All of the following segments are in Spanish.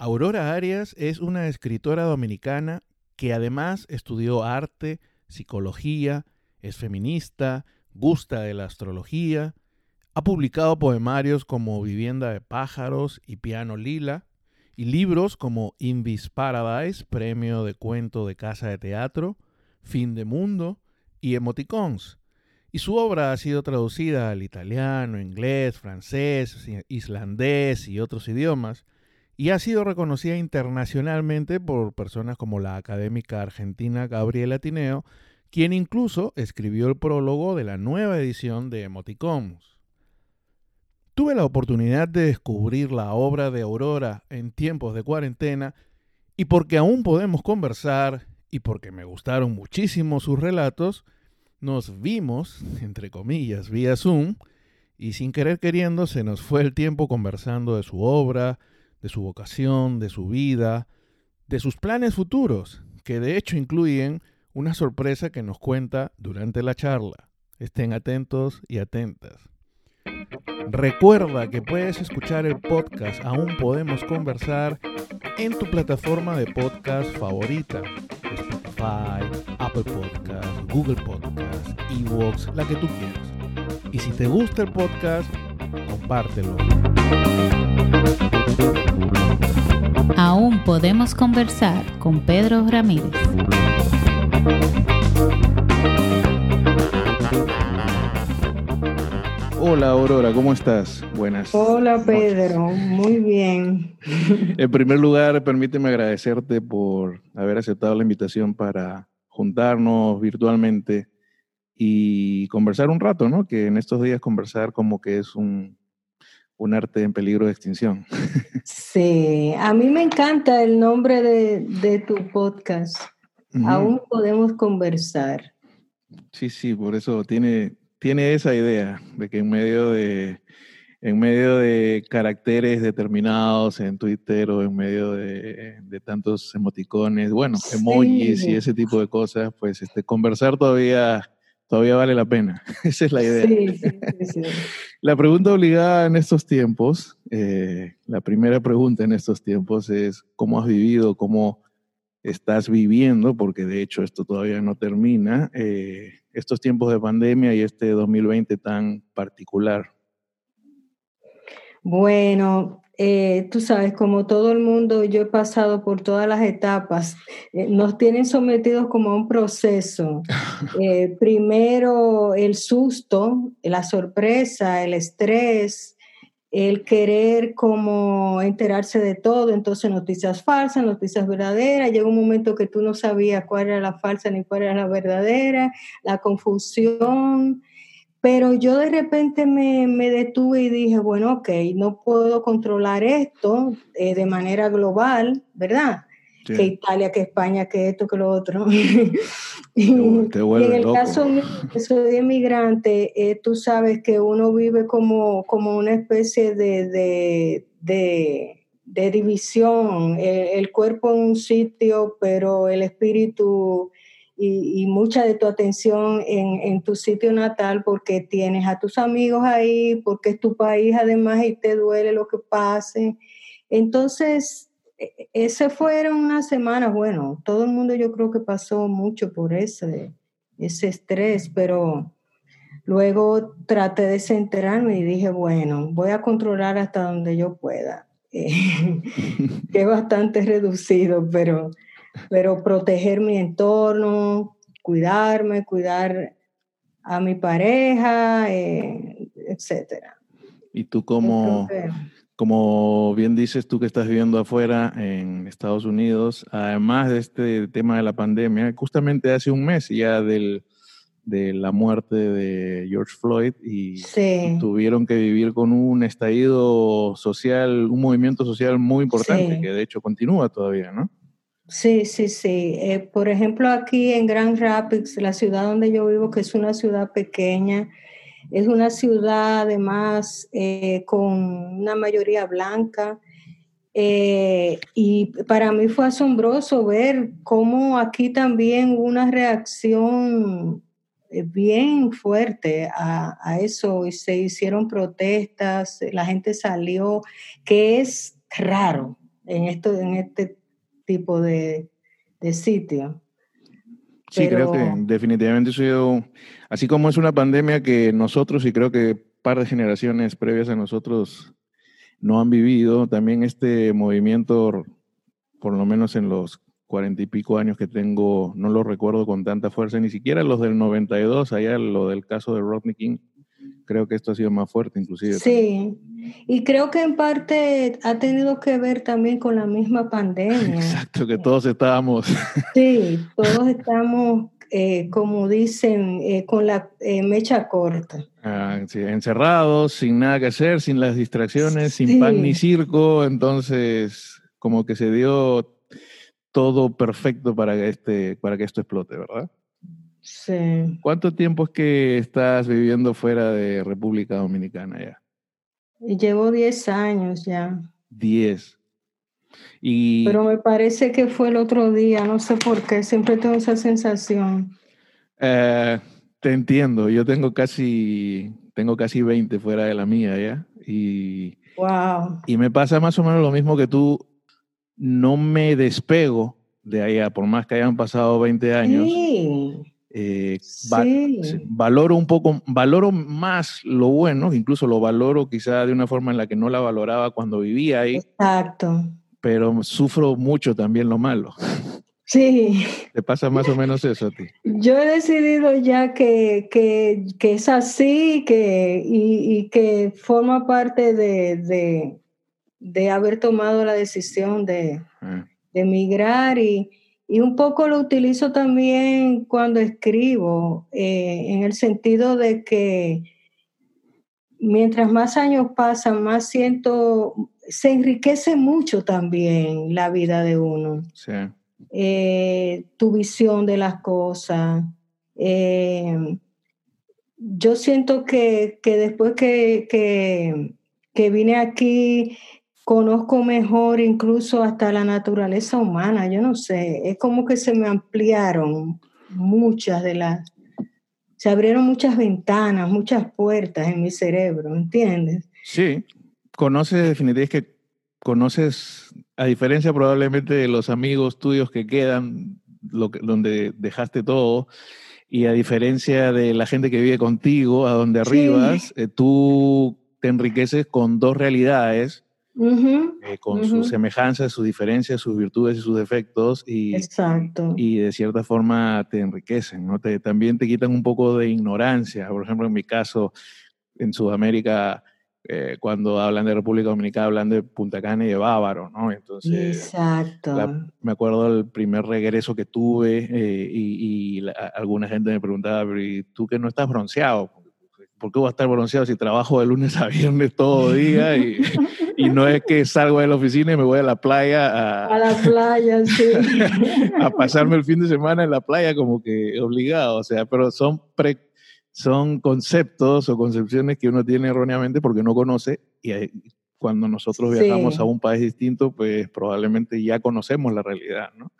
Aurora Arias es una escritora dominicana que además estudió arte, psicología, es feminista, gusta de la astrología, ha publicado poemarios como Vivienda de pájaros y Piano Lila, y libros como Invis Paradise, premio de cuento de casa de teatro, Fin de Mundo y Emoticons. Y su obra ha sido traducida al italiano, inglés, francés, islandés y otros idiomas, y ha sido reconocida internacionalmente por personas como la académica argentina Gabriela Tineo, quien incluso escribió el prólogo de la nueva edición de Emoticons. Tuve la oportunidad de descubrir la obra de Aurora en tiempos de cuarentena y porque aún podemos conversar y porque me gustaron muchísimo sus relatos, nos vimos, entre comillas, vía Zoom y sin querer queriendo se nos fue el tiempo conversando de su obra, de su vocación, de su vida, de sus planes futuros, que de hecho incluyen una sorpresa que nos cuenta durante la charla. Estén atentos y atentas. Recuerda que puedes escuchar el podcast Aún Podemos Conversar en tu plataforma de podcast favorita. Spotify, Apple Podcast, Google Podcast, Evox, la que tú quieras. Y si te gusta el podcast, compártelo. Aún podemos conversar con Pedro Ramírez. Hola Aurora, ¿cómo estás? Buenas. Hola Pedro, muy bien. En primer lugar, permíteme agradecerte por haber aceptado la invitación para juntarnos virtualmente y conversar un rato, ¿no? Que en estos días conversar como que es un, un arte en peligro de extinción. Sí, a mí me encanta el nombre de, tu podcast. Aún podemos conversar. Sí, sí, por eso tiene, tiene esa idea de que en medio de, en medio de caracteres determinados en Twitter o en medio de, tantos emoticones, bueno, emojis y ese tipo de cosas, pues este, conversar todavía todavía vale la pena. Esa es la idea. Sí, sí, la pregunta obligada en estos tiempos, eh, la primera pregunta en estos tiempos es cómo has vivido, cómo estás viviendo, porque de hecho esto todavía no termina, eh, estos tiempos de pandemia y este 2020 tan particular. Bueno, eh, tú sabes, como todo el mundo, yo he pasado por todas las etapas. Eh, nos tienen sometidos como a un proceso. Eh, primero el susto, la sorpresa, el estrés, el querer como enterarse de todo, entonces noticias falsas, noticias verdaderas, llega un momento que tú no sabías cuál era la falsa ni cuál era la verdadera, la confusión, pero yo de repente me, detuve y dije, bueno, ok, no puedo controlar esto eh, de manera global, ¿verdad? Que Italia, que España, que esto, que lo otro. y, en el caso mío, que soy inmigrante, eh, tú sabes que uno vive como, como una especie de, de, división, el, cuerpo en un sitio, pero el espíritu y, mucha de tu atención en, tu sitio natal porque tienes a tus amigos ahí, porque es tu país además y te duele lo que pase. Entonces, e, ese fueron unas semanas, bueno, todo el mundo yo creo que pasó mucho por ese, ese estrés, pero luego traté de centrarme y dije, bueno, voy a controlar hasta donde yo pueda. que es bastante reducido, pero pero proteger mi entorno, cuidarme, cuidar a mi pareja, eh, etcétera. Y tú como, como bien dices, tú que estás viviendo afuera en Estados Unidos, además de este tema de la pandemia, justamente hace un mes ya del, de la muerte de George Floyd y tuvieron que vivir con un estallido social, un movimiento social muy importante que de hecho continúa todavía, ¿no? Sí, sí, sí. Eh, por ejemplo, aquí en Grand Rapids, la ciudad donde yo vivo, que es una ciudad pequeña, es una ciudad además eh, con una mayoría blanca. Eh, y para mí fue asombroso ver cómo aquí también hubo una reacción bien fuerte a, a eso y se hicieron protestas, la gente salió, que es raro, en, esto, en este tipo de, de sitio. Sí, creo que definitivamente ha sido, así como es una pandemia que nosotros y creo que par de generaciones previas a nosotros no han vivido, también este movimiento, por lo menos en los cuarenta y pico años que tengo, no lo recuerdo con tanta fuerza, ni siquiera los del 92, allá lo del caso de Rodney King, creo que esto ha sido más fuerte inclusive. Sí, y creo que en parte ha tenido que ver también con la misma pandemia. Exacto, que todos estábamos. Sí, todos estamos, eh, como dicen, eh, con la eh, mecha corta. Ah, encerrados, sin nada que hacer, sin las distracciones, sin pan ni circo, entonces como que se dio todo perfecto para que, este, para que esto explote, ¿verdad? Sí. ¿Cuánto tiempo es que estás viviendo fuera de República Dominicana ya? Llevo 10 años ya. 10. Y... Pero me parece que fue el otro día, no sé por qué, siempre tengo esa sensación. Eh, te entiendo, yo tengo casi, tengo casi 20 fuera de la mía ya. Y, wow. y me pasa más o menos lo mismo que tú no me despego de allá, por más que hayan pasado 20 años. Eh, sí. valoro un poco, valoro más lo bueno, incluso lo valoro quizá de una forma en la que no la valoraba cuando vivía ahí. Exacto. Pero sufro mucho también lo malo. Sí. ¿Te pasa más o menos eso a ti? Yo he decidido ya que, que, que es así que, y, y, que forma parte de, de, de haber tomado la decisión de, Ah, de emigrar y, y un poco lo utilizo también cuando escribo, eh, en el sentido de que mientras más años pasan, más siento, se enriquece mucho también la vida de uno. sí. Eh, tu visión de las cosas. Eh, yo siento que, que después que, que, que vine aquí, conozco mejor incluso hasta la naturaleza humana, yo no sé, es como que se me ampliaron muchas de las, se abrieron muchas ventanas, muchas puertas en mi cerebro, ¿entiendes? Sí, conoces, definitivamente es que conoces, a diferencia probablemente de los amigos tuyos que quedan, lo que, donde dejaste todo, y a diferencia de la gente que vive contigo, a donde arribas, Sí. eh, tú te enriqueces con dos realidades, Eh, con sus semejanzas, sus diferencias, sus virtudes y sus defectos, y, Exacto. y de cierta forma te enriquecen, ¿no? Te, también te quitan un poco de ignorancia. Por ejemplo, en mi caso, en Sudamérica, eh, cuando hablan de República Dominicana, hablan de Punta Cana y de Bávaro, ¿no? Entonces, Exacto. la- me acuerdo del primer regreso que tuve eh, y, y la- alguna gente me preguntaba, pero ¿y tú que no estás bronceado? ¿Por qué voy a estar bronceado si trabajo de lunes a viernes todo día? Y, y no es que salgo de la oficina y me voy a la playa a, A la playa, sí. a pasarme el fin de semana en la playa como que obligado, o sea, pero son pre- son conceptos o concepciones que uno tiene erróneamente porque no conoce y cuando nosotros Sí. viajamos a un país distinto, pues probablemente ya conocemos la realidad, ¿no?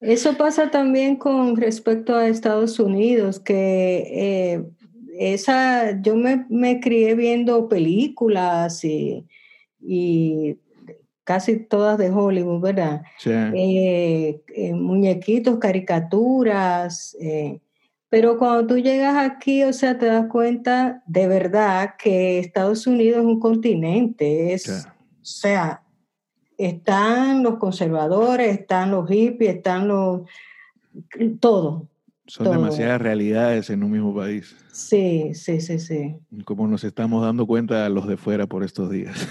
Eso pasa también con respecto a Estados Unidos, que eh, esa, yo me, me crié viendo películas y, y casi todas de Hollywood, ¿verdad? Sí. Eh, eh, muñequitos, caricaturas, eh, pero cuando tú llegas aquí, o sea, te das cuenta de verdad que Estados Unidos es un continente, es, Sí. o sea, están los conservadores, están los hippies, están los... todo. Son todo. demasiadas realidades en un mismo país, Sí, sí, sí, sí. como nos estamos dando cuenta los de fuera por estos días.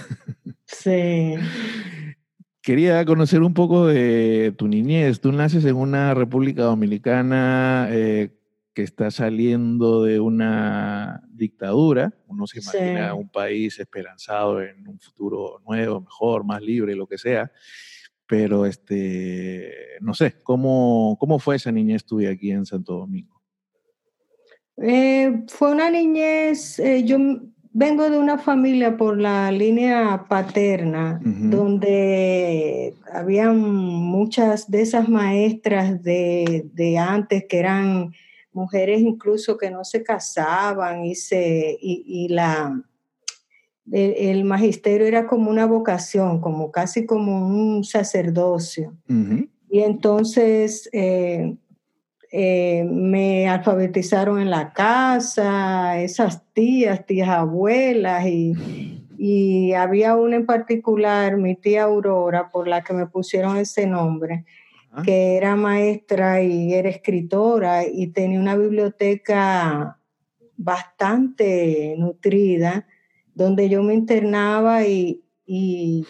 Sí. Quería conocer un poco de tu niñez. Tú naces en una República Dominicana eh, que está saliendo de una dictadura. Uno se Sí. imagina un país esperanzado en un futuro nuevo, mejor, más libre, lo que sea. Pero este, no sé, ¿cómo, cómo fue esa niñez tuya aquí en Santo Domingo? Eh, fue una niñez, eh, yo vengo de una familia por la línea paterna, donde habían muchas de esas maestras de, de antes que eran mujeres incluso que no se casaban y, se, y, y la, el, magisterio era como una vocación, como casi como un sacerdocio. Y entonces eh, eh, me alfabetizaron en la casa, esas tías, tías abuelas, y, y había una en particular, mi tía Aurora, por la que me pusieron ese nombre, que era maestra y era escritora y tenía una biblioteca bastante nutrida, donde yo me internaba y, y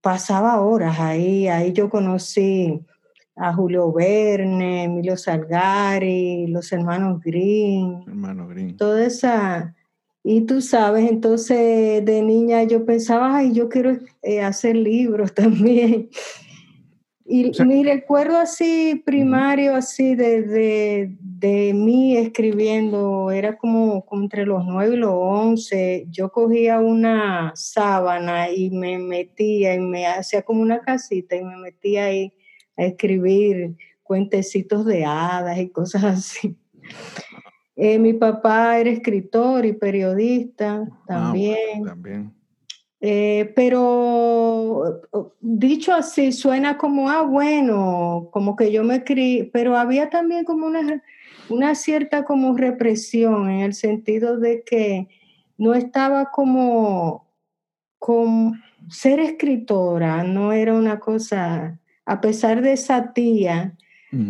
pasaba horas ahí. Ahí yo conocí a Julio Verne, Emilio Salgari, los hermanos Green. Hermano Green. Toda esa... Y tú sabes, entonces de niña yo pensaba, ay, yo quiero eh, hacer libros también. Y mi recuerdo así primario, así de, de, mí escribiendo, era como, entre los nueve y los once. Yo cogía una sábana y me metía y me hacía como una casita y me metía ahí a escribir cuentecitos de hadas y cosas así. Eh, mi papá era escritor y periodista ah, también. Eh, pero dicho así, suena como, ah, bueno, como que yo me crié, pero había también como una, una cierta como represión en el sentido de que no estaba como, como ser escritora, no era una cosa a pesar de esa tía,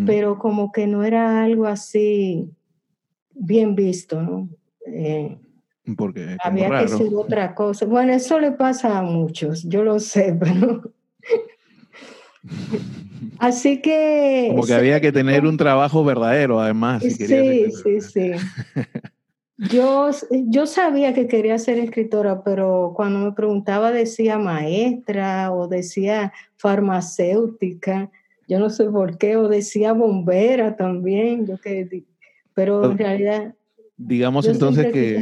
pero como que no era algo así bien visto, ¿no? Eh, Porque había que ser otra cosa. Bueno, eso le pasa a muchos, yo lo sé, pero... Así que... Como que había que tener un trabajo verdadero, además. sí, sí, sí. Yo, yo sabía que quería ser escritora, pero cuando me preguntaba decía maestra o decía farmacéutica, yo no sé por qué, o decía bombera también, yo que, pero en realidad... Digamos entonces que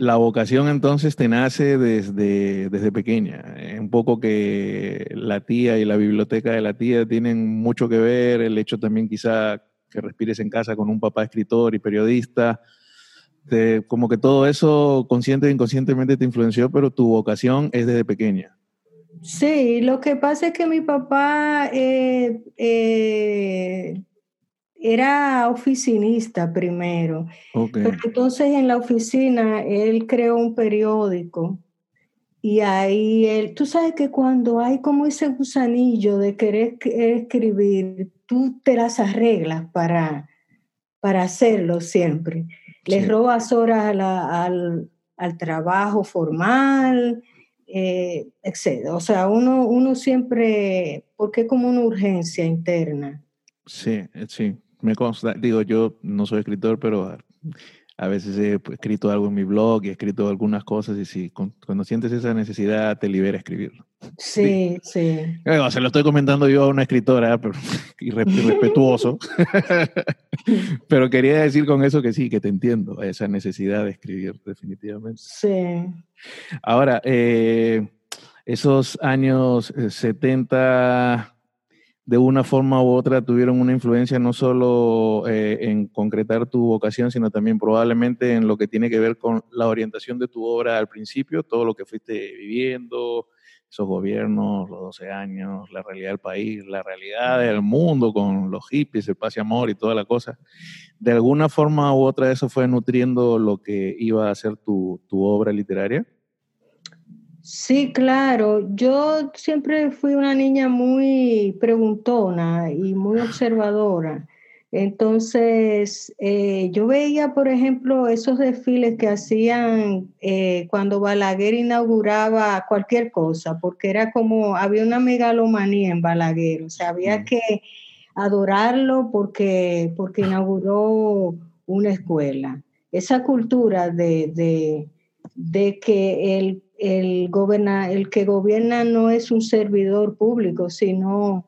la vocación entonces te nace desde, desde pequeña, eh, un poco que la tía y la biblioteca de la tía tienen mucho que ver, el hecho también quizá que respires en casa con un papá escritor y periodista, como que todo eso consciente e inconscientemente te influenció, pero tu vocación es desde pequeña. Sí, lo que pasa es que mi papá eh, eh, era oficinista primero. entonces en la oficina él creó un periódico y ahí él, tú sabes que cuando hay como ese gusanillo de querer escribir, tú te las arreglas para, para hacerlo siempre. Le robas horas al, trabajo formal, eh, etc. O sea, uno, uno siempre, porque es como una urgencia interna. Sí, eh, sí, me consta. Digo, yo no soy escritor, pero a veces he escrito algo en mi blog y he escrito algunas cosas y si cuando sientes esa necesidad te libera escribirlo. Sí, sí. se lo estoy comentando yo a una escritora pero, irrespetuoso, pero quería decir con eso que sí, que te entiendo, esa necesidad de escribir definitivamente. Sí. Ahora, eh, esos años 70 eh, de una forma u otra tuvieron una influencia no solo eh, en concretar tu vocación, sino también probablemente en lo que tiene que ver con la orientación de tu obra al principio, todo lo que fuiste viviendo, esos gobiernos, los 12 años, la realidad del país, la realidad del mundo con los hippies, el paz y amor y toda la cosa. De alguna forma u otra eso fue nutriendo lo que iba a ser tu, tu obra literaria. Sí, claro. Yo siempre fui una niña muy preguntona y muy observadora. Entonces, eh, yo veía, por ejemplo, esos desfiles que hacían eh, cuando Balaguer inauguraba cualquier cosa, porque era como, había una megalomanía en Balaguer, o sea, había que adorarlo porque, porque inauguró una escuela. Esa cultura de, de, de que el el, goberna, el que gobierna no es un servidor público, sino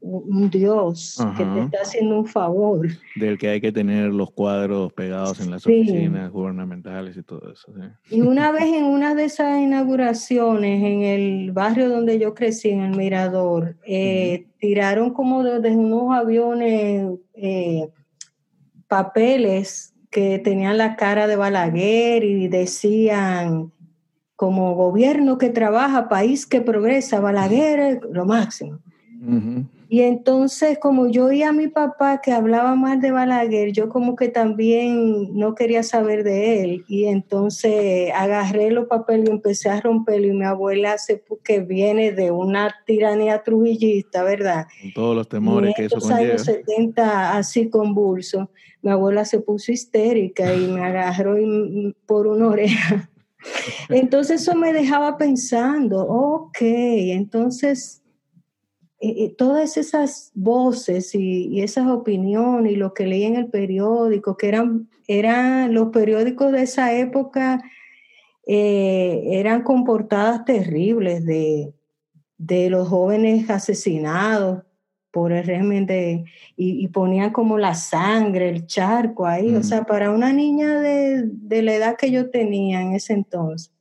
un Dios que te está haciendo un favor. Del que hay que tener los cuadros pegados en las oficinas gubernamentales y todo eso. Y una vez en una de esas inauguraciones en el barrio donde yo crecí, en el Mirador, eh, tiraron como desde unos aviones eh, papeles que tenían la cara de Balaguer y decían como gobierno que trabaja, país que progresa, Balaguer, lo máximo. Y entonces, como yo oía a mi papá que hablaba mal de Balaguer, yo como que también no quería saber de él. Y entonces agarré los papeles y empecé a romperlo. Y mi abuela, se, que viene de una tiranía trujillista, ¿verdad? Con todos los temores que eso conlleva. años 70, así convulso, mi abuela se puso histérica y me agarró por una oreja. Entonces eso me dejaba pensando, ok, entonces eh, eh, todas esas voces y, esas opiniones y lo que leí en el periódico, que eran, eran los periódicos de esa época, eh, eran con portadas terribles de, los jóvenes asesinados por el régimen de, y, ponían como la sangre, el charco ahí, o sea, para una niña de, de, la edad que yo tenía en ese entonces.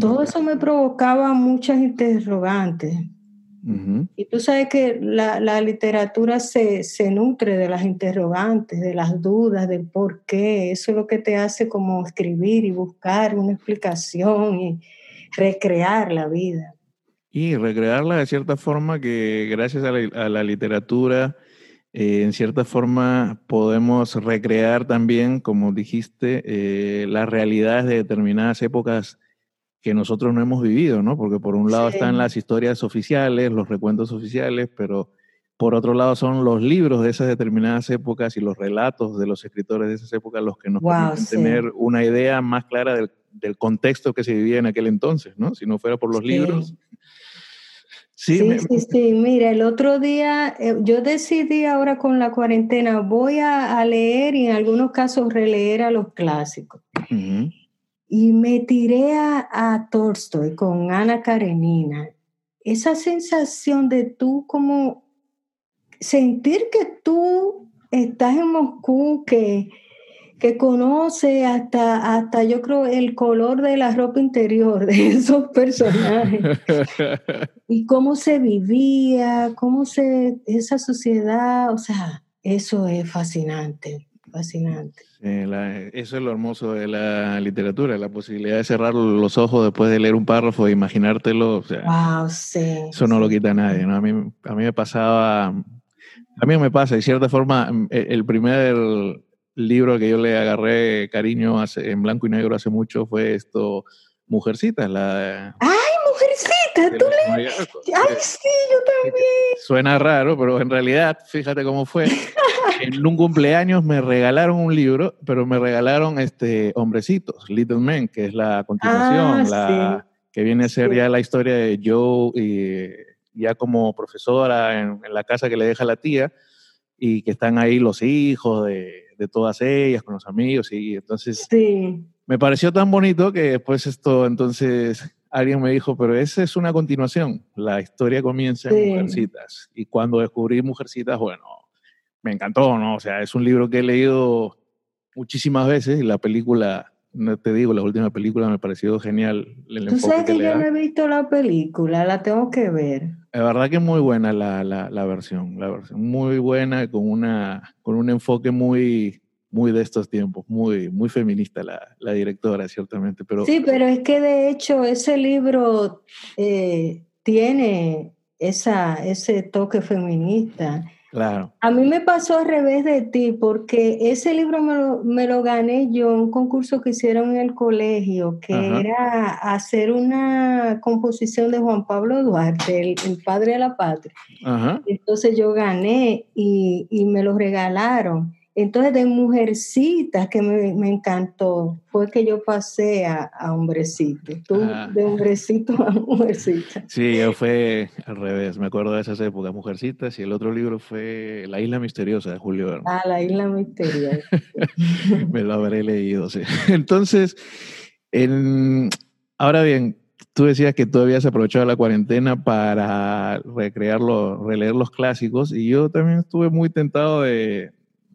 Todo eso me provocaba muchas interrogantes. Y tú sabes que la, literatura se, nutre de las interrogantes, de las dudas, del por qué. Eso es lo que te hace como escribir y buscar una explicación y recrear la vida. Y recrearla de cierta forma que gracias a la, literatura, eh, en cierta forma podemos recrear también, como dijiste, eh, las realidades de determinadas épocas que nosotros no hemos vivido, ¿no? Porque por un lado están las historias oficiales, los recuentos oficiales, pero por otro lado son los libros de esas determinadas épocas y los relatos de los escritores de esas épocas los que nos permiten tener una idea más clara del, contexto que se vivía en aquel entonces, ¿no? Si no fuera por los libros. Sí, sí, sí, Mira, el otro día eh, yo decidí ahora con la cuarentena, voy a, leer y en algunos casos releer a los clásicos. Y me tiré a, a Tolstoy con Ana Karenina. Esa sensación de tú como sentir que tú estás en Moscú, que, que conoce hasta, hasta, yo creo, el color de la ropa interior de esos personajes. y cómo se vivía, cómo se, esa sociedad, o sea, eso es fascinante fascinante. eso es lo hermoso de la literatura, la posibilidad de cerrar los ojos después de leer un párrafo e imaginártelo. O sea, sí, eso no lo quita nadie. ¿no? A, mí, a mí me pasaba, a mí me pasa, de cierta forma, el primer libro que yo le agarré cariño hace, en blanco y negro hace mucho fue esto, Mujercitas, la... ¡Ay, Mujercitas! ¿Tú le... ¡Ay, sí, yo también! Suena raro, pero en realidad, fíjate cómo fue. en un cumpleaños me regalaron un libro, pero me regalaron este Hombrecitos, Little Men, que es la continuación, ah, la, que viene a ser ya la historia de Joe y ya como profesora en, la casa que le deja la tía y que están ahí los hijos de, de todas ellas con los amigos y entonces sí. me pareció tan bonito que después esto entonces alguien me dijo, pero esa es una continuación, la historia comienza en Mujercitas y cuando descubrí Mujercitas, bueno, me encantó, ¿no? O sea, es un libro que he leído muchísimas veces y la película, no te digo, la última película me ha parecido genial. Tú sabes que, yo no he visto la película, la tengo que ver. La verdad que muy buena la, la, la, versión, la versión muy buena, con, una, con un enfoque muy, muy de estos tiempos, muy, muy feminista la, la directora, ciertamente. Pero, sí, pero es que de hecho ese libro eh, tiene esa, ese toque feminista. Claro. A mí me pasó al revés de ti, porque ese libro me lo, gané yo en un concurso que hicieron en el colegio, que era hacer una composición de Juan Pablo Duarte, el, padre de la patria. Entonces yo gané y, y me lo regalaron. Entonces, de mujercita que me, encantó, fue que yo pasé a, hombrecito. Tú, ah. de hombrecito a mujercita. Sí, yo fue al revés. Me acuerdo de esas épocas, mujercitas, y el otro libro fue La Isla Misteriosa de Julio Verne. Ah, La Isla Misteriosa. me lo habré leído, sí. Entonces, ahora bien, tú decías que tú habías aprovechado la cuarentena para recrearlo, releer los clásicos, y yo también estuve muy tentado de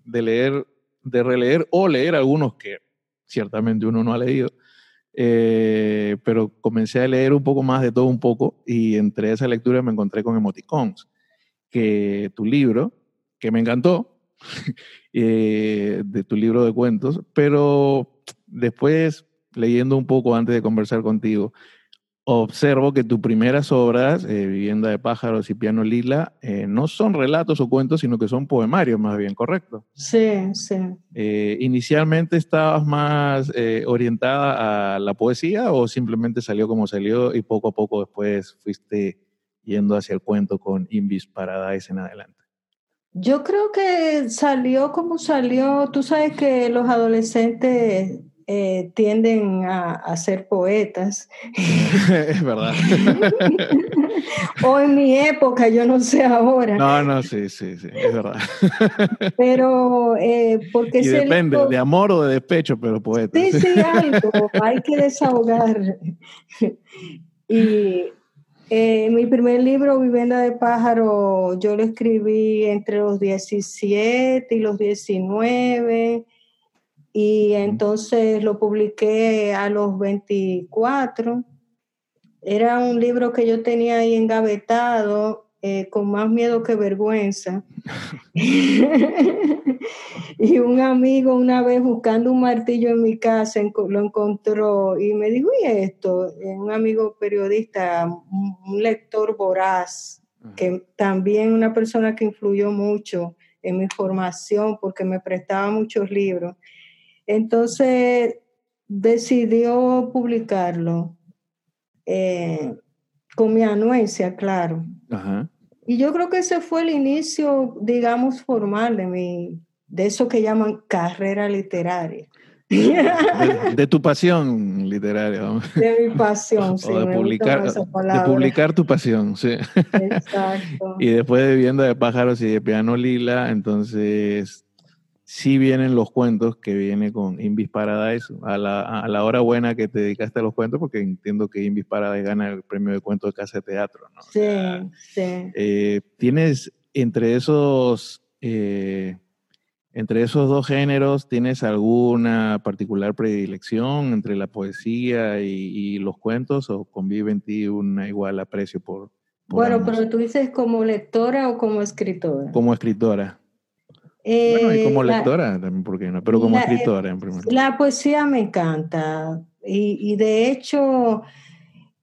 de leer, de releer o leer algunos que ciertamente uno no ha leído. Eh, pero comencé a leer un poco más de todo un poco y entre esa lectura me encontré con Emoticons, que tu libro, que me encantó, eh, de tu libro de cuentos, pero después leyendo un poco antes de conversar contigo, observo que tus primeras obras, eh, Vivienda de pájaros y Piano Lila, eh, no son relatos o cuentos, sino que son poemarios más bien, ¿correcto? Sí, sí. Eh, ¿Inicialmente estabas más orientada a la poesía o simplemente salió como salió y poco a poco después fuiste yendo hacia el cuento con Invis Paradise en adelante? Yo creo que salió como salió. Tú sabes que los adolescentes eh, tienden a, ser poetas. es verdad. o en mi época, yo no sé ahora. No, no, sí, sí, sí, es verdad. pero, eh, porque... Y depende, de amor o de despecho, pero poeta. Sí, sí, algo, hay que desahogar. y eh, mi primer libro, Vivienda de Pájaro, yo lo escribí entre los 17 y los 19 y entonces lo publiqué a los 24. Era un libro que yo tenía ahí engavetado eh, con más miedo que vergüenza. y un amigo una vez buscando un martillo en mi casa lo encontró y me dijo, y esto, eh, un amigo periodista, un lector voraz, que también una persona que influyó mucho en mi formación porque me prestaba muchos libros. Entonces decidió publicarlo eh, con mi anuencia, claro. Y yo creo que ese fue el inicio, digamos, formal de mi, de eso que llaman carrera literaria. De, tu pasión literaria. De mi pasión, sí. O de, publicar, de publicar tu pasión, sí. Exacto. y después de Vivienda de Pájaros y de Piano Lila, entonces sí vienen los cuentos que viene con Invis Paradise, a la, a la hora buena que te dedicaste a los cuentos, porque entiendo que Invis Paradise gana el premio de cuentos de Casa de Teatro, ¿no? Sí, sí. Eh, ¿Tienes entre esos, eh, entre esos dos géneros, tienes alguna particular predilección entre la poesía y, los cuentos o convive en ti un igual aprecio por... bueno, pero tú dices como lectora o como escritora. Como escritora bueno, y como eh, lectora también, ¿por qué no? Pero como escritora en primer lugar. La poesía me encanta. Y, de hecho,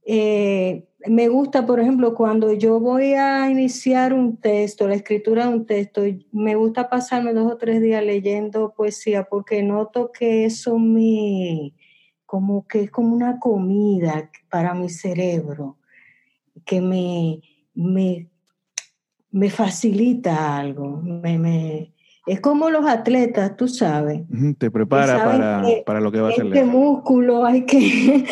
eh, me gusta, por ejemplo, cuando yo voy a iniciar un texto, la escritura de un texto, me gusta pasarme dos o tres días leyendo poesía porque noto que eso me, como que es como una comida para mi cerebro, que me, me, me facilita algo, me, me, es como los atletas, tú sabes. Te prepara para, lo que va a hacer. Este músculo hay que...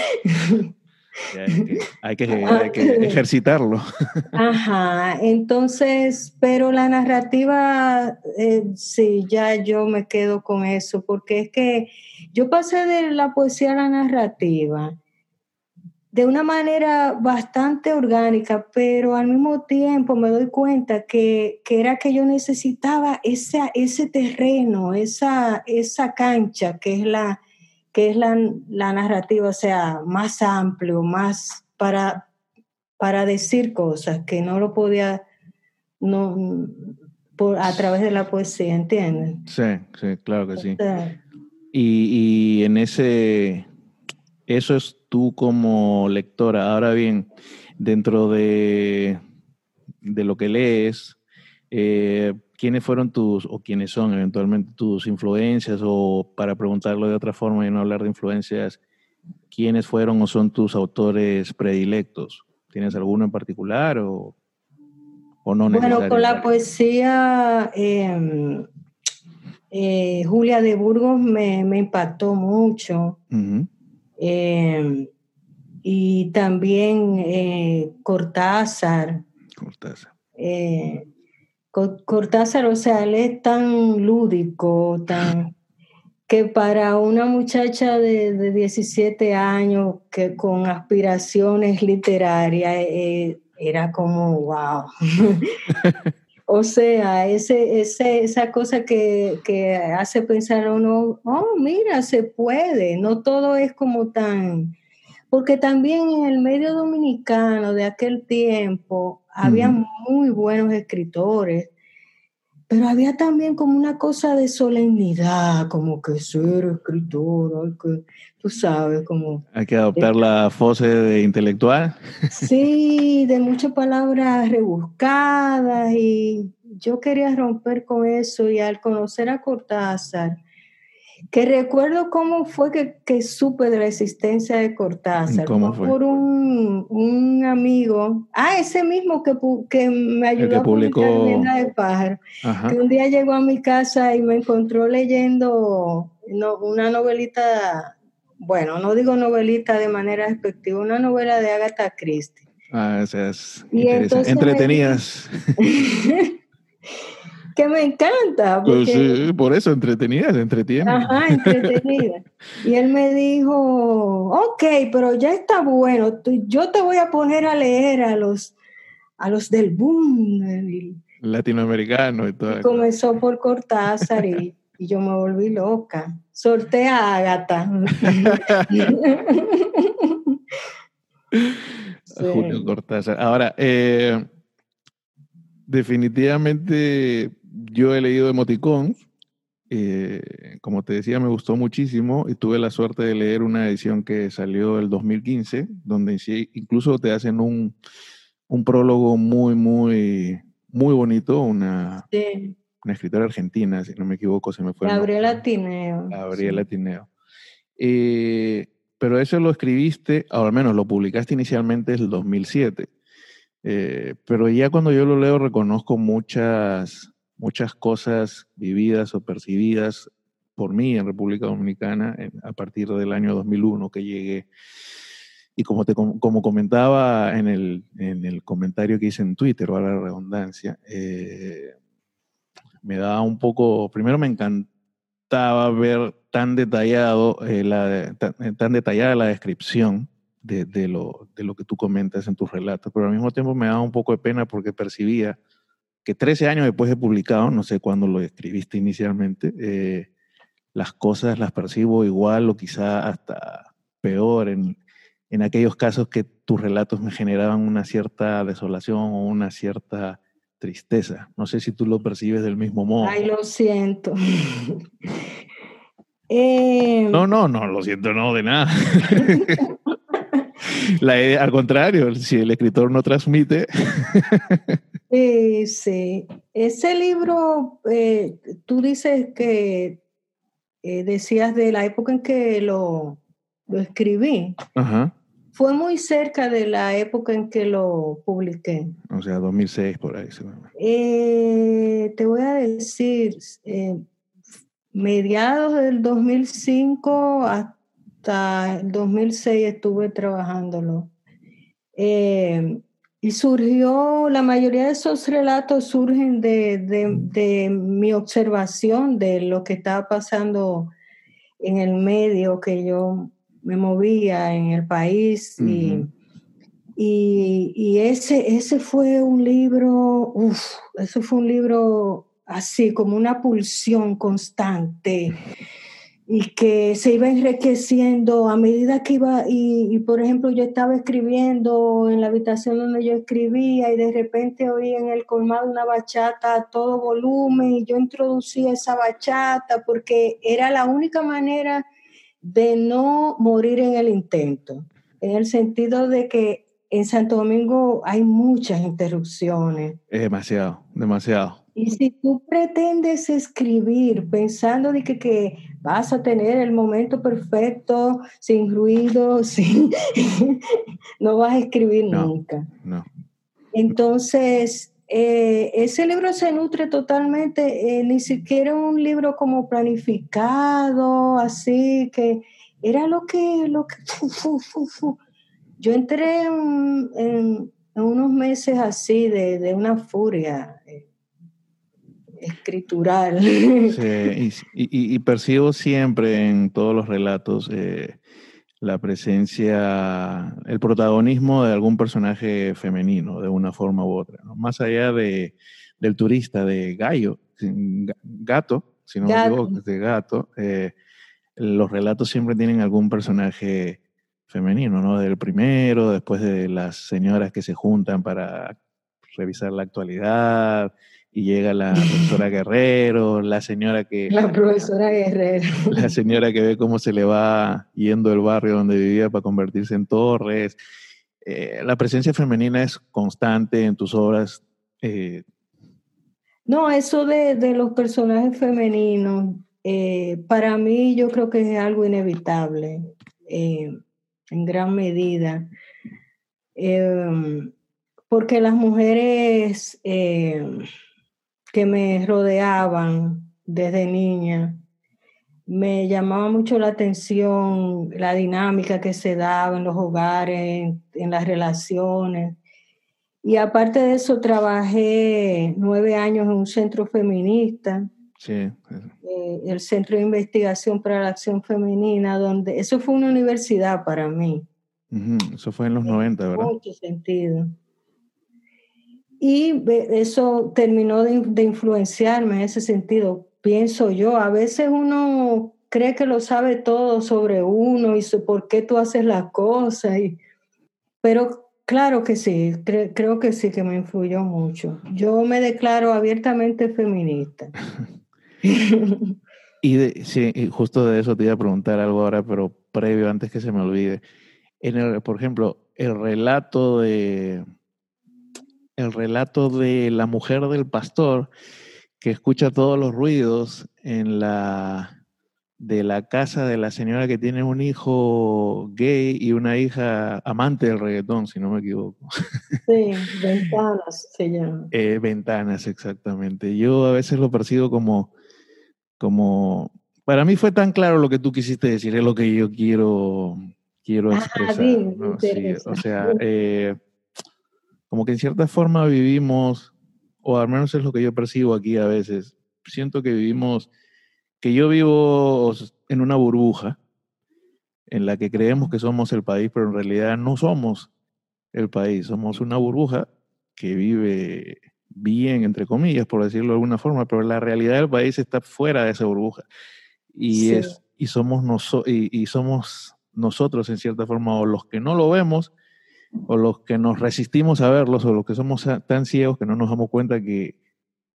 hay, que, ejercitarlo. Ajá, entonces, pero la narrativa, eh, sí, ya yo me quedo con eso, porque es que yo pasé de la poesía a la narrativa de una manera bastante orgánica, pero al mismo tiempo me doy cuenta que, era que yo necesitaba ese, ese terreno, esa, esa cancha que es, la, que es la, narrativa, o sea, más amplio, más para, para decir cosas que no lo podía no, por, a través de la poesía, ¿entiendes? Sí, sí, claro que sí. y, y en ese, eso es tú como lectora. Ahora bien, dentro de, de lo que lees, eh, ¿quiénes fueron tus, o quiénes son eventualmente tus influencias? O para preguntarlo de otra forma y no hablar de influencias, ¿quiénes fueron o son tus autores predilectos? ¿Tienes alguno en particular o, o no Bueno, con la poesía, em, eh, Julia de Burgos me, impactó mucho. Em, y también eh, Cortázar. Cortázar. Eh, Cortázar, o sea, él es tan lúdico, tan que para una muchacha de, 17 años que con aspiraciones literarias eh, era como wow. O sea, ese, ese, esa cosa que, hace pensar a uno, oh, mira, se puede, no todo es como tan... Porque también en el medio dominicano de aquel tiempo había muy buenos escritores, pero había también como una cosa de solemnidad, como que ser escritor, que, tú sabes, como... Hay que adoptar la fose de intelectual. Sí, de muchas palabras rebuscadas y yo quería romper con eso y al conocer a Cortázar, que recuerdo cómo fue que, supe de la existencia de Cortázar. ¿Cómo fue? Por un, amigo, ah, ese mismo que, que me ayudó a publicar de Pájaro, que un día llegó a mi casa y me encontró leyendo una novelita, bueno, no digo novelita de manera despectiva, una novela de Agatha Christie. Ah, esas entretenidas. que me encanta. Pues por eso, entretenida, se entretiene. Ajá, entretenida. y él me dijo, ok, pero ya está bueno, yo te voy a poner a leer a los, a los del boom. Latinoamericano y todo. comenzó por Cortázar y, y, yo me volví loca. Sorté a Ágata. Julio Cortázar. Ahora, eh, definitivamente yo he leído Emoticons. Eh, como te decía, me gustó muchísimo y tuve la suerte de leer una edición que salió el 2015, donde incluso te hacen un, prólogo muy, muy, muy bonito. Una, una escritora argentina, si no me equivoco, se me fue. Gabriela Tineo. Gabriela Tineo. Eh, pero eso lo escribiste, o al menos lo publicaste inicialmente en el 2007. Eh, pero ya cuando yo lo leo reconozco muchas muchas cosas vividas o percibidas por mí en República Dominicana a partir del año 2001 que llegué. Y como, te, como comentaba en el, en el comentario que hice en Twitter, o a la redundancia, eh, me daba un poco, primero me encantaba ver tan detallado, eh, la, tan, detallada la descripción de, de, lo, de lo que tú comentas en tus relatos, pero al mismo tiempo me daba un poco de pena porque percibía que 13 años después de publicado, no sé cuándo lo escribiste inicialmente, eh, las cosas las percibo igual o quizá hasta peor en, en aquellos casos que tus relatos me generaban una cierta desolación o una cierta tristeza. No sé si tú lo percibes del mismo modo. Ay, lo siento. Eh, no, no, no, lo siento, no, de nada. La al contrario, si el escritor no transmite. sí, sí. Ese libro, eh, tú dices que eh, decías de la época en que lo, lo escribí. Fue muy cerca de la época en que lo publiqué. O sea, 2006 por ahí. Eh, te voy a decir, mediados del 2005 hasta el 2006 estuve trabajándolo. Eh, y surgió, la mayoría de esos relatos surgen de, mi observación de lo que estaba pasando en el medio que yo me movía en el país. y, y, ese, ese fue un libro, uff, eso fue un libro así como una pulsión constante y que se iba enriqueciendo a medida que iba, y, por ejemplo yo estaba escribiendo en la habitación donde yo escribía y de repente oí en el colmado una bachata a todo volumen y yo introducía esa bachata porque era la única manera de no morir en el intento, en el sentido de que en Santo Domingo hay muchas interrupciones. Es demasiado, demasiado. Y si tú pretendes escribir pensando de que, que, vas a tener el momento perfecto, sin ruido, sin... no vas a escribir nunca. No. Entonces, eh, ese libro se nutre totalmente, eh, ni siquiera un libro como planificado, así que era lo que... Lo que Yo entré en, unos meses así de, de una furia. Eh, escritural. Y, percibo siempre en todos los relatos la presencia, el protagonismo de algún personaje femenino, de una forma u otra. Más allá de, del turista de Gallo, Gato, si no me equivoco, de Gato, eh, los relatos siempre tienen algún personaje femenino, ¿no? Del primero, después de las señoras que se juntan para revisar la actualidad, y llega la profesora Guerrero, la señora que... La profesora Guerrero. La señora que ve cómo se le va yendo el barrio donde vivía para convertirse en torres. Eh, la presencia femenina es constante en tus obras. Eh. No, eso de, los personajes femeninos, eh, para mí yo creo que es algo inevitable, en gran medida. porque las mujeres que me rodeaban desde niña. Me llamaba mucho la atención la dinámica que se daba en los hogares, en, las relaciones. Y aparte de eso, trabajé nueve años en un centro feminista, sí. Eh, el Centro de Investigación para la Acción Femenina, donde eso fue una universidad para mí. Eso fue en los 90, ¿verdad? En mucho sentido. Y eso terminó de, influenciarme en ese sentido, pienso yo. A veces uno cree que lo sabe todo sobre uno y por qué tú haces las cosas. pero claro que sí, creo que sí que me influyó mucho. Yo me declaro abiertamente feminista. y sí, justo de eso te iba a preguntar algo ahora, pero previo, antes que se me olvide. En el, por ejemplo, el relato de el relato de la mujer del pastor que escucha todos los ruidos en la de la casa de la señora que tiene un hijo gay y una hija amante del reggaetón, si no me equivoco. Sí, ventanas se llama. Eh, ventanas, exactamente. Yo a veces lo percibo como, como, para mí fue tan claro lo que tú quisiste decir, es lo que yo quiero, quiero ah, expresar. o sea, eh, como que en cierta forma vivimos, o al menos es lo que yo percibo aquí a veces, siento que vivimos, que yo vivo en una burbuja en la que creemos que somos el país, pero en realidad no somos el país, somos una burbuja que vive bien, entre comillas, por decirlo de alguna forma, pero la realidad del país está fuera de esa burbuja. Y, es, y, somos, y somos nosotros, en cierta forma, o los que no lo vemos, o los que nos resistimos a verlos, o los que somos tan ciegos que no nos damos cuenta que,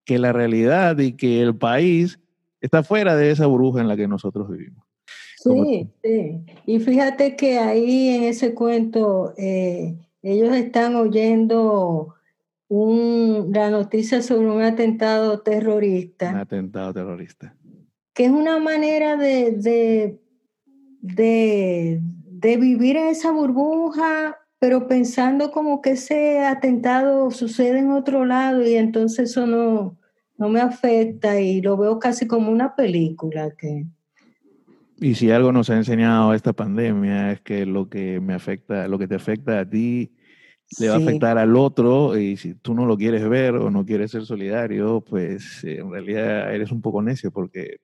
que la realidad y que el país está fuera de esa burbuja en la que nosotros vivimos. Sí, sí. Y fíjate que ahí en ese cuento eh, ellos están oyendo un, la noticia sobre un atentado terrorista. Un atentado terrorista. Que es una manera de, de, de, de vivir en esa burbuja pero pensando como que ese atentado sucede en otro lado y entonces eso no, no me afecta y lo veo casi como una película que... Y si algo nos ha enseñado esta pandemia es que lo que me afecta, lo que te afecta a ti, le va a afectar al otro y si tú no lo quieres ver o no quieres ser solidario, pues eh, en realidad eres un poco necio porque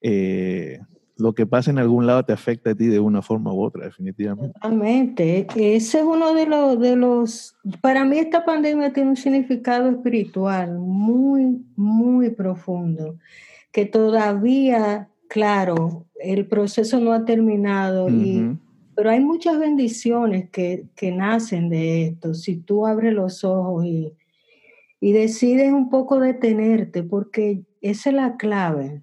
eh, lo que pasa en algún lado te afecta a ti de una forma u otra, definitivamente. Totalmente. Ese es uno de los, de los, para mí esta pandemia tiene un significado espiritual muy, muy profundo, que todavía, claro, el proceso no ha terminado, y, pero hay muchas bendiciones que, que, nacen de esto. Si tú abres los ojos y, y decides un poco detenerte, porque esa es la clave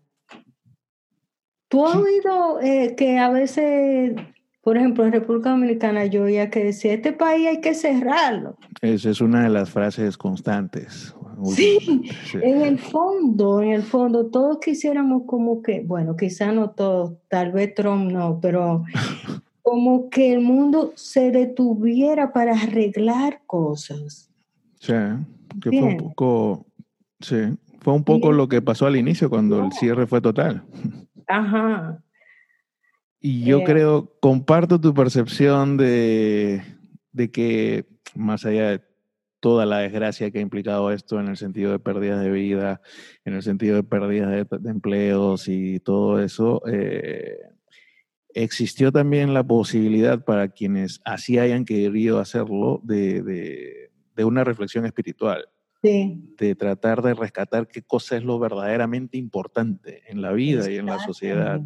¿Tú has oído eh, que a veces, por ejemplo, en República Dominicana yo oía que decía, este país hay que cerrarlo? Esa es una de las frases constantes. Sí, en el fondo, en el fondo, todos quisiéramos como que, bueno, quizá no todos, tal vez Trump no, pero como que el mundo se detuviera para arreglar cosas. Sí, que fue un poco, sí, fue un poco lo que pasó al inicio cuando el cierre fue total. Ajá. Y yo eh, creo, comparto tu percepción de, que más allá de toda la desgracia que ha implicado esto en el sentido de pérdidas de vida, en el sentido de pérdidas de, empleos y todo eso, eh, existió también la posibilidad para quienes así hayan querido hacerlo de una reflexión espiritual de tratar de rescatar qué cosa es lo verdaderamente importante en la vida y en la sociedad.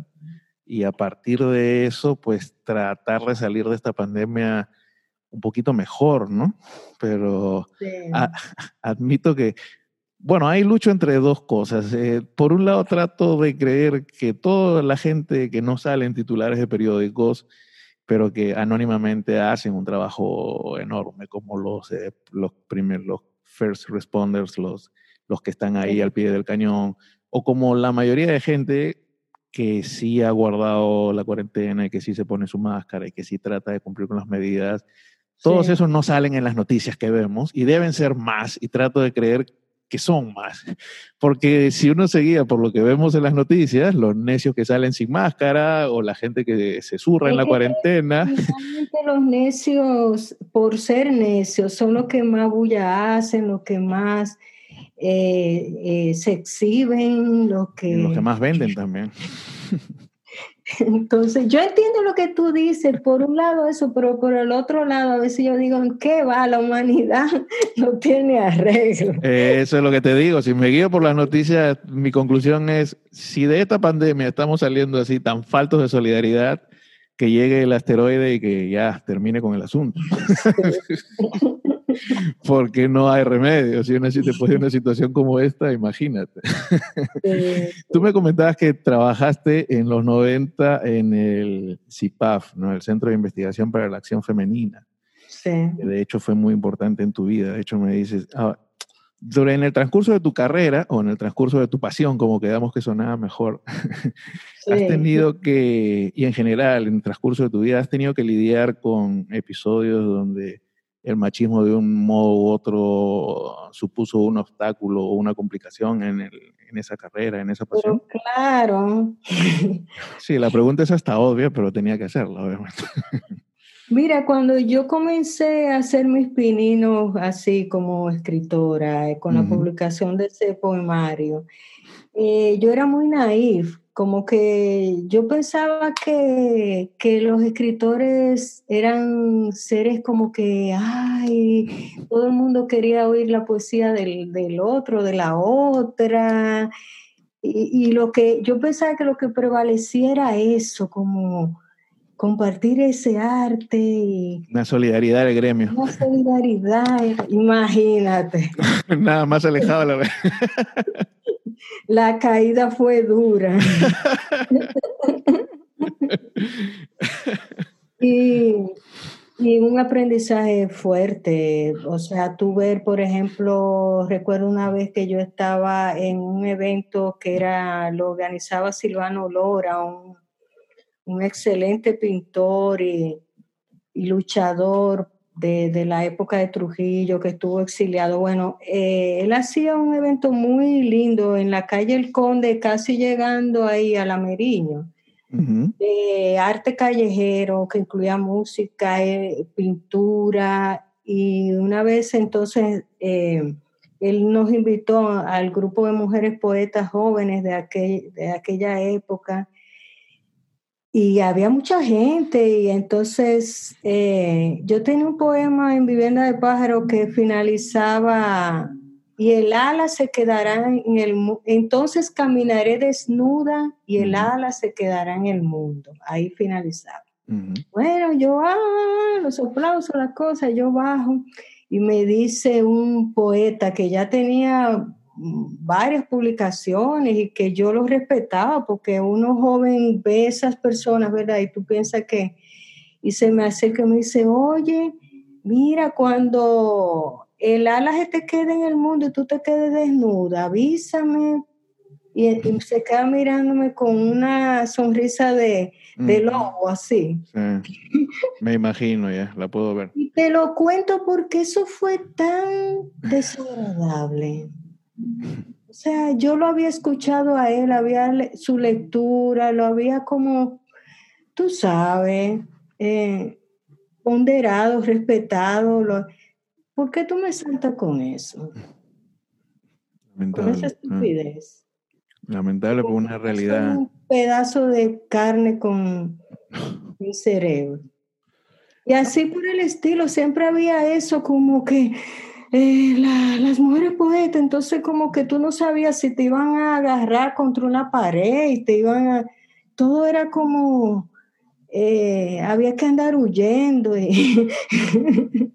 Y a partir de eso, pues tratar de salir de esta pandemia un poquito mejor, ¿no? Pero admito que Bueno, hay lucho entre dos cosas. Eh, por un lado, trato de creer que toda la gente que no sale en titulares de periódicos, pero que anónimamente hacen un trabajo enorme, como los, eh, los primeros, los first responders, los, los que están ahí al pie del cañón, o como la mayoría de gente que sí ha guardado la cuarentena y que sí se pone su máscara y que sí trata de cumplir con las medidas. Todos esos no salen en las noticias que vemos y deben ser más y trato de creer que son más. Porque si uno seguía por lo que vemos en las noticias, los necios que salen sin máscara o la gente que se surra en la cuarentena. Los necios, por ser necios, son los que más bulla hacen, los que más eh, eh, se exhiben, los que... los que más venden también. Entonces, yo entiendo lo que tú dices, por un lado eso, pero por el otro lado, a veces yo digo, ¿qué va? La humanidad no tiene arreglo. Eh, eso es lo que te digo, si me guío por las noticias, mi conclusión es, si de esta pandemia estamos saliendo así tan faltos de solidaridad, que llegue el asteroide y que ya termine con el asunto. porque no hay remedio. Si uno después de una situación como esta, imagínate. Tú me comentabas que trabajaste en los 90 en el CIPAF, ¿no? el Centro de Investigación para la Acción Femenina. Sí. de hecho fue muy importante en tu vida. De hecho me dices, ah, durante el transcurso de tu carrera o en el transcurso de tu pasión, como quedamos que sonaba mejor, has tenido que, y en general, en el transcurso de tu vida, has tenido que lidiar con episodios donde el machismo de un modo u otro supuso un obstáculo o una complicación en, el, en esa carrera, en esa pasión? claro. Sí, la pregunta es hasta obvia, pero tenía que hacerla, obviamente. Mira, cuando yo comencé a hacer mis pininos así como escritora, eh, con la publicación de ese poemario, eh, yo era muy naif como que yo pensaba que, los escritores eran seres como que, ay, todo el mundo quería oír la poesía del, otro, de la otra. Y, lo que yo pensaba que lo que prevaleciera eso, como compartir ese arte. Y, una solidaridad del gremio. Una solidaridad, imagínate. Nada más alejado de la la caída fue dura. y, un aprendizaje fuerte. O sea, tú ver, por ejemplo, recuerdo una vez que yo estaba en un evento que era, lo organizaba Silvano Lora, un, excelente pintor y, y luchador de, la época de Trujillo, que estuvo exiliado. Bueno, eh, él hacía un evento muy lindo en la calle El Conde, casi llegando ahí a la Meriño, de arte callejero que incluía música, eh, pintura, y una vez entonces eh, él nos invitó al grupo de mujeres poetas jóvenes de, aquel, de aquella época y había mucha gente y entonces eh, yo tenía un poema en Vivienda de Pájaro que finalizaba y el ala se quedará en el entonces caminaré desnuda y el ala se quedará en el mundo ahí finalizaba. Bueno yo ah, los aplausos las cosas yo bajo y me dice un poeta que ya tenía varias publicaciones y que yo los respetaba porque uno joven ve esas personas, ¿verdad? Y tú piensas que, y se me acerca y me dice, oye, mira, cuando el ala se te quede en el mundo y tú te quedes desnuda, avísame. Y, se queda mirándome con una sonrisa de, de lobo, así. Me imagino ya, la puedo ver. Y te lo cuento porque eso fue tan desagradable. O sea, yo lo había escuchado a él, había su lectura, lo había como, tú sabes, eh, ponderado, respetado. ¿Por qué tú me saltas con eso? Lamentable. Con esa estupidez. Lamentable por una realidad. Un pedazo de carne con mi cerebro. Y así por el estilo, siempre había eso como que eh, las mujeres poetas, entonces como que tú no sabías si te iban a agarrar contra una pared y te iban a... Todo era como... Eh, había que andar huyendo y,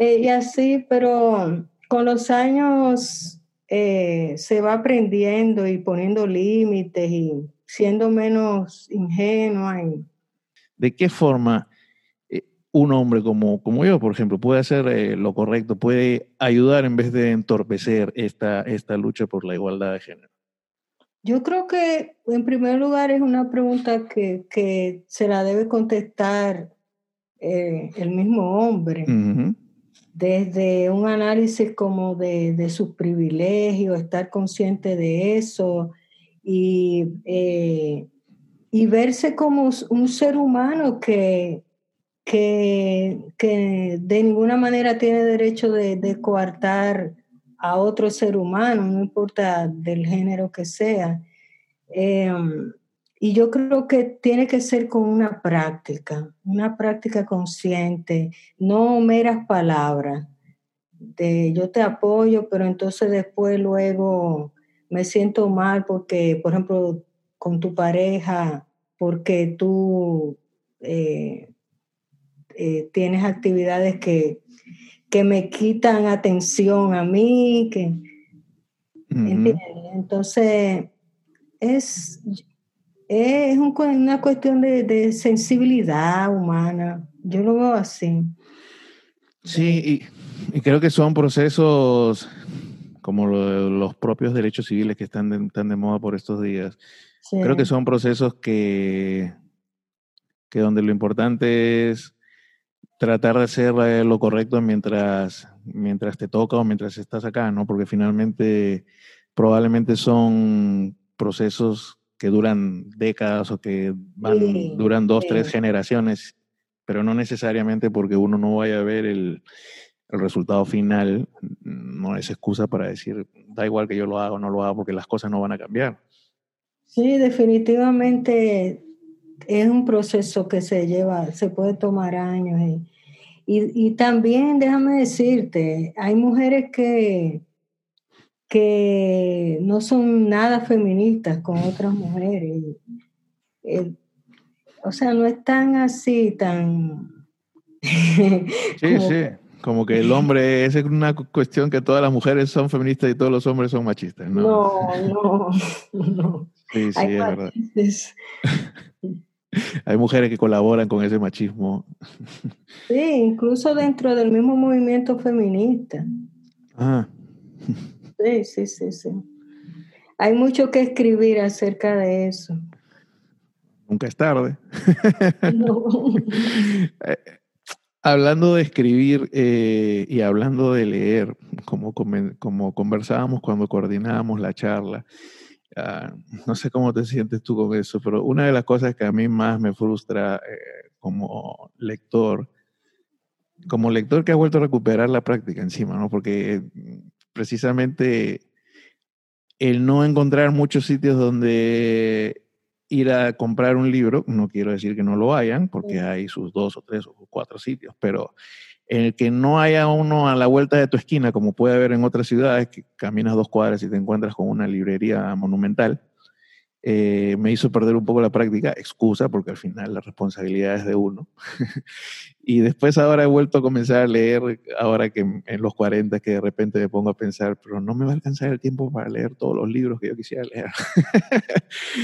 eh, y así, pero con los años eh, se va aprendiendo y poniendo límites y siendo menos ingenua. ¿De qué forma un hombre como, como yo, por ejemplo, puede hacer eh, lo correcto, puede ayudar en vez de entorpecer esta, esta lucha por la igualdad de género? Yo creo que en primer lugar es una pregunta que, que se la debe contestar el mismo hombre desde un análisis como de, sus privilegios, estar consciente de eso y, eh, y verse como un ser humano que, que, de ninguna manera tiene derecho de, coartar a otro ser humano, no importa del género que sea. Em, y yo creo que tiene que ser con una práctica, una práctica consciente, no meras palabras de yo te apoyo, pero entonces después luego me siento mal porque, por ejemplo, con tu pareja, porque tú eh, eh, tienes actividades que, que, me quitan atención a mí, que, Entonces, es, es una cuestión de, sensibilidad humana. Yo lo veo así. Sí, y, creo que son procesos como los propios derechos civiles que están de, de moda por estos días. Creo que son procesos que, que donde lo importante es tratar de hacer eh, lo correcto mientras, mientras te toca o mientras estás acá, ¿no? Porque finalmente probablemente son procesos que duran décadas o que van, duran dos, tres generaciones, pero no necesariamente porque uno no vaya a ver el, el, resultado final, no es excusa para decir, da igual que yo lo haga o no lo haga porque las cosas no van a cambiar. Sí, definitivamente es un proceso que se lleva, se puede tomar años. Y, y, y también déjame decirte, hay mujeres que, que no son nada feministas con otras mujeres. Eh, o sea, no están así tan... sí, sí, como que el hombre es una cuestión que todas las mujeres son feministas y todos los hombres son machistas, ¿no? No, no, Sí, sí, es verdad. Hay mujeres que colaboran con ese machismo. Sí, incluso dentro del mismo movimiento feminista. Ah. Sí, sí, sí, sí. Hay mucho que escribir acerca de eso. Nunca es tarde. Eh, hablando de escribir eh, y hablando de leer, como, como conversábamos cuando coordinábamos la charla, ah, no sé cómo te sientes tú con eso, pero una de las cosas que a mí más me frustra eh, como lector, como lector que ha vuelto a recuperar la práctica encima, ¿no? Porque precisamente el no encontrar muchos sitios donde ir a comprar un libro, no quiero decir que no lo hayan, porque hay sus dos o tres o cuatro sitios, pero el que no haya uno a la vuelta de tu esquina, como puede haber en otras ciudades, que caminas dos cuadras y te encuentras con una librería monumental, eh, me hizo perder un poco la práctica, excusa, porque al final la responsabilidad es de uno. y después ahora he vuelto a comenzar a leer, ahora que en los 40, que de repente me pongo a pensar, pero no me va a alcanzar el tiempo para leer todos los libros que yo quisiera leer.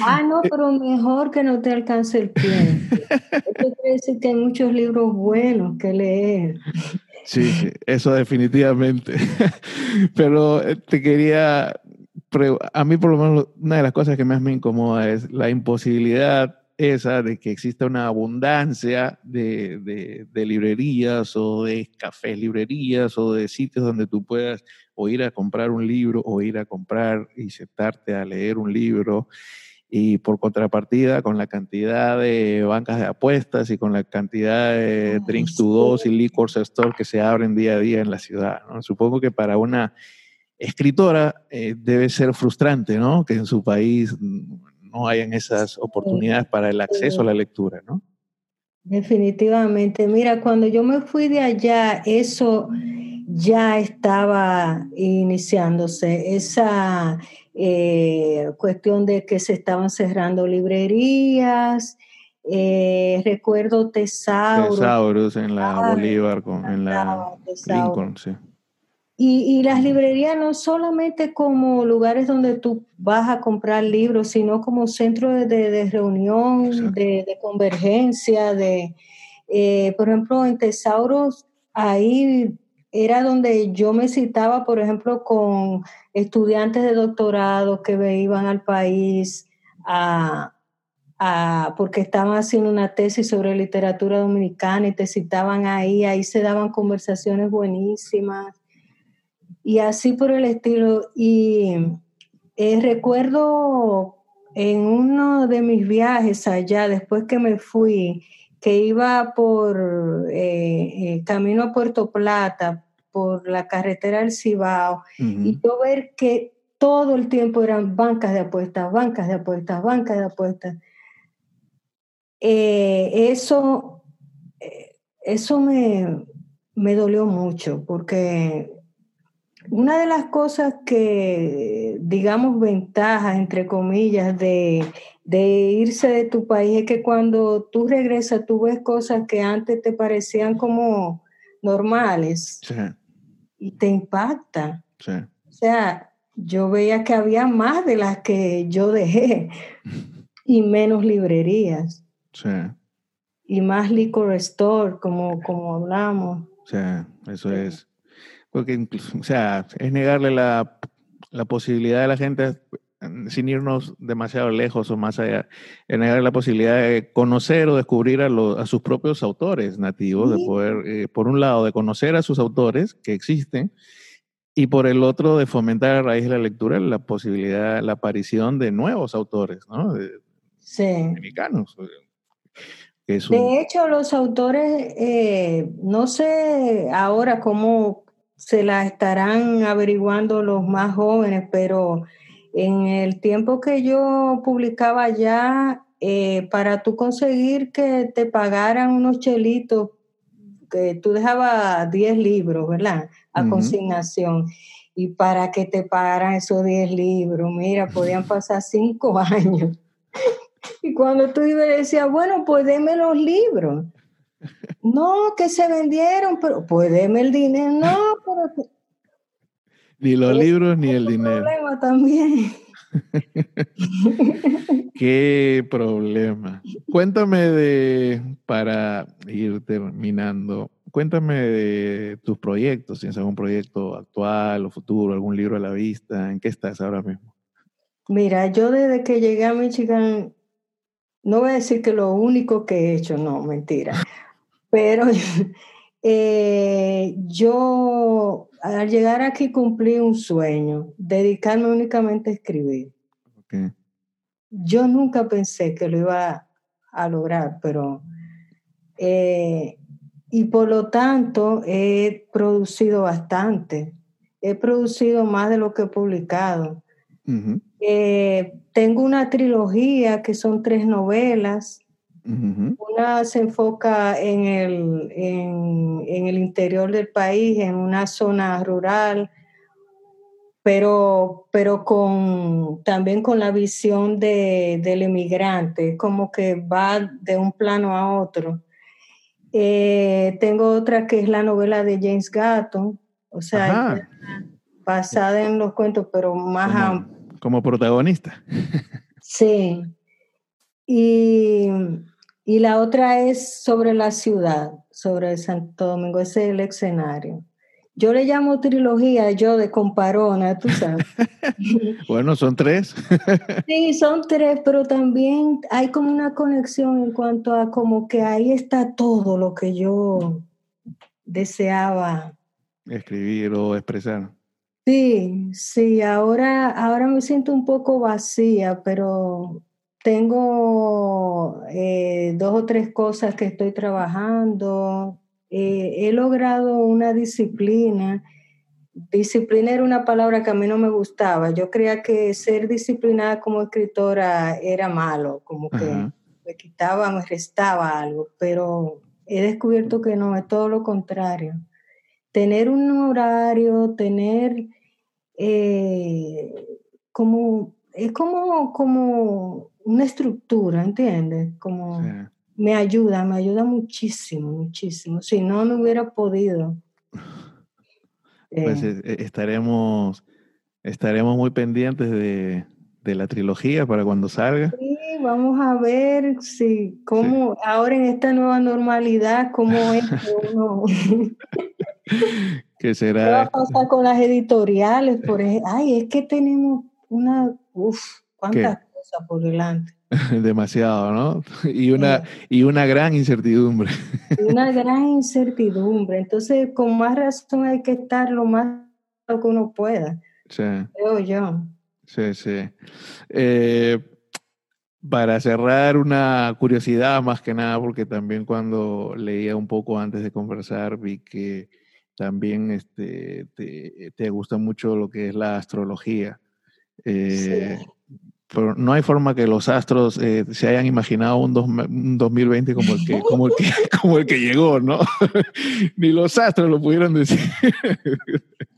ah, no, pero mejor que no te alcance el tiempo. Eso quiere decir que hay muchos libros buenos que leer. Sí, sí, eso definitivamente. Pero eh, te quería a mí por lo menos una de las cosas que más me incomoda es la imposibilidad esa de que exista una abundancia de, librerías o de cafés librerías o de sitios donde tú puedas o ir a comprar un libro o ir a comprar y sentarte a leer un libro y por contrapartida con la cantidad de bancas de apuestas y con la cantidad de drinks to go y liquor store que se abren día a día en la ciudad. Supongo que para una escritora eh, debe ser frustrante, ¿no? Que en su país no hayan esas oportunidades para el acceso a la lectura, ¿no? Definitivamente. Mira, cuando yo me fui de allá, eso ya estaba iniciándose, esa eh, cuestión de que se estaban cerrando librerías. Eh, recuerdo Tesaurus. Tesaurus en la Bolívar, con, en la Lincoln, sí Y, las librerías no solamente como lugares donde tú vas a comprar libros, sino como centro de, reunión, de, convergencia, de, eh, por ejemplo, en Tesauros, ahí era donde yo me citaba, por ejemplo, con estudiantes de doctorado que iban al país a, porque estaban haciendo una tesis sobre literatura dominicana y te citaban ahí, ahí se daban conversaciones buenísimas y así por el estilo. Y eh, recuerdo en uno de mis viajes allá, después que me fui, que iba por eh, eh, camino a Puerto Plata, por la carretera del Cibao, y yo ver que todo el tiempo eran bancas de apuestas, bancas de apuestas, bancas de apuestas. eso, eso me, me dolió mucho, porque una de las cosas que, digamos, ventajas, entre comillas, de, irse de tu país es que cuando tú regresas, tú ves cosas que antes te parecían como normales y te impacta. O sea, yo veía que había más de las que yo dejé y menos librerías. Y más liquor store, como, como hablamos. Sí, eso es. Porque incluso, o sea, es negarle la, posibilidad a la gente, sin irnos demasiado lejos o más allá, es negarle la posibilidad de conocer o descubrir a, a sus propios autores nativos, de poder, eh, por un lado, de conocer a sus autores que existen, y por el otro, de fomentar a raíz de la lectura la posibilidad, la aparición de nuevos autores, ¿no? sí. Mexicanos. De hecho, los autores, eh, no sé ahora cómo se la estarán averiguando los más jóvenes, pero en el tiempo que yo publicaba ya, eh, para tú conseguir que te pagaran unos chelitos, que tú dejabas 10 libros, ¿verdad? A consignación. Y para que te pagaran esos 10 libros, mira, podían pasar 5 años. y cuando tú ibas decías, bueno, pues déme los libros. No, que se vendieron, pero pues deme el dinero. No, pero... Ni los libros ni el dinero. problema también. Qué problema. Cuéntame de, para ir terminando, cuéntame de tus proyectos, si tienes algún proyecto actual o futuro, algún libro a la vista, ¿en qué estás ahora mismo? Mira, yo desde que llegué a Michigan, no voy a decir que lo único que he hecho, no, mentira. Pero eh, yo al llegar aquí cumplí un sueño, dedicarme únicamente a escribir. Yo nunca pensé que lo iba a lograr, pero... Eh, y por lo tanto he producido bastante. He producido más de lo que he publicado. Eh, tengo una trilogía que son tres novelas una se enfoca en el, en, el interior del país, en una zona rural, pero, pero con, también con la visión de, del inmigrante, como que va de un plano a otro. Eh, tengo otra que es la novela de James Gatton, o sea, basada en los cuentos, pero más como, como protagonista. sí. Y y la otra es sobre la ciudad, sobre Santo Domingo, ese es el escenario. Yo le llamo trilogía, yo de comparona, tú sabes. bueno, son tres. sí, son tres, pero también hay como una conexión en cuanto a como que ahí está todo lo que yo deseaba. Escribir o expresar. Sí, sí, ahora, ahora me siento un poco vacía, pero tengo eh, dos o tres cosas que estoy trabajando. Eh, he logrado una disciplina. Disciplina era una palabra que a mí no me gustaba. Yo creía que ser disciplinada como escritora era malo, como que me quitaba, me restaba algo, pero he descubierto que no, es todo lo contrario. Tener un horario, tener eh, como, es como, como una estructura, ¿entiendes? Como me ayuda, me ayuda muchísimo, muchísimo. Si no, no hubiera podido. pues eh, eh, estaremos, estaremos muy pendientes de, de la trilogía para cuando salga. Sí, vamos a ver si cómo ahora en esta nueva normalidad, cómo es que uno Que ¿Qué va será a pasar con las editoriales? Por ejemplo, ay, es que tenemos una, uff, cuántas por delante. demasiado, ¿no? Y una, y una gran incertidumbre. Una gran incertidumbre. Entonces, con más razón hay que estar lo más que uno pueda, Sí, creo yo. sí, sí. Eh, para cerrar, una curiosidad más que nada, porque también cuando leía un poco antes de conversar, vi que también este, te, te gusta mucho lo que es la astrología. Eh, pero no hay forma que los astros eh, se hayan imaginado un, dos- un 2020 como el que, como el que, como el que llegó, ¿no? Ni los astros lo pudieron decir.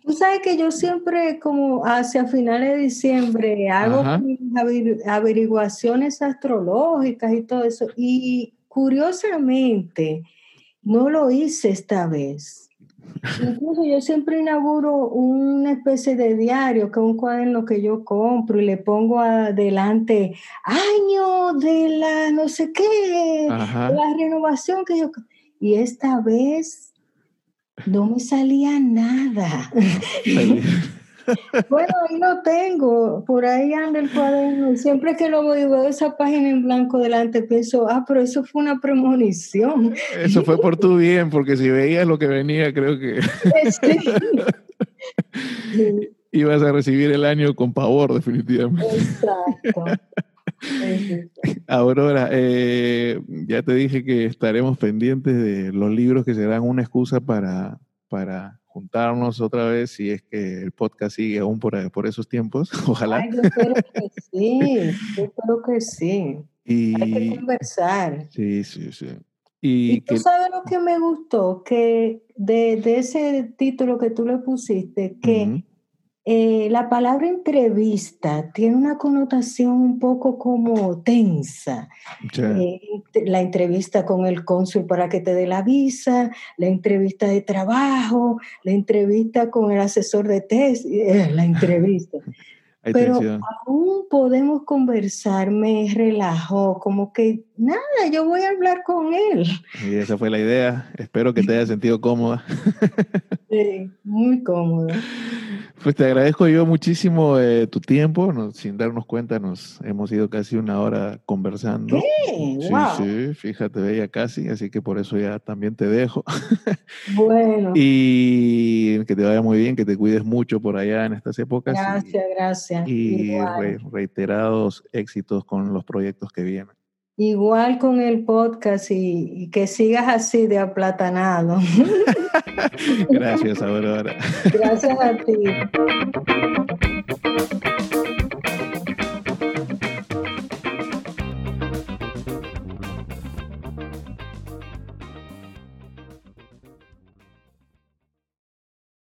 Tú sabes que yo siempre, como hacia finales de diciembre, hago Ajá. mis averi- averiguaciones astrológicas y todo eso. Y curiosamente, no lo hice esta vez. Incluso yo siempre inauguro una especie de diario, que es un cuaderno que yo compro y le pongo adelante año de la no sé qué, Ajá. de la renovación que yo... Y esta vez no me salía nada. Bueno, ahí lo tengo, por ahí anda el cuaderno. Siempre que lo veo y veo esa página en blanco delante, pienso, ah, pero eso fue una premonición. Eso fue por tu bien, porque si veías lo que venía, creo que Sí. Sí, ibas a recibir el año con pavor, definitivamente. Exacto. Aurora, eh, ya te dije que estaremos pendientes de los libros que serán una excusa para, para juntarnos otra vez, si es que el podcast sigue aún por, por esos tiempos, ojalá. Ay, yo espero que sí, yo espero que sí. Hay que conversar. sí, sí, sí. Y Y tú que, sabes lo que me gustó, que de, de ese título que tú le pusiste, que. Eh, la palabra entrevista tiene una connotación un poco como tensa. Eh, la entrevista con el cónsul para que te dé la visa, la entrevista de trabajo, la entrevista con el asesor de test, eh, la entrevista. Pero aún podemos conversar, me relajó, como que nada, yo voy a hablar con él. Y esa fue la idea. Espero que te hayas sentido cómoda. Sí, muy cómodo. Pues te agradezco yo muchísimo eh, tu tiempo. Nos- sin darnos cuenta, nos hemos ido casi una hora conversando. Sí, Sí, wow. sí, fíjate, veía casi, así que por eso ya también te dejo. Bueno, Y que te vaya muy bien, que te cuides mucho por allá en estas épocas. y- gracias, gracias. Y, re- reiterados éxitos con los proyectos que vienen. Igual con el podcast y, y que sigas así de aplatanado. Gracias, Aurora. Gracias a ti.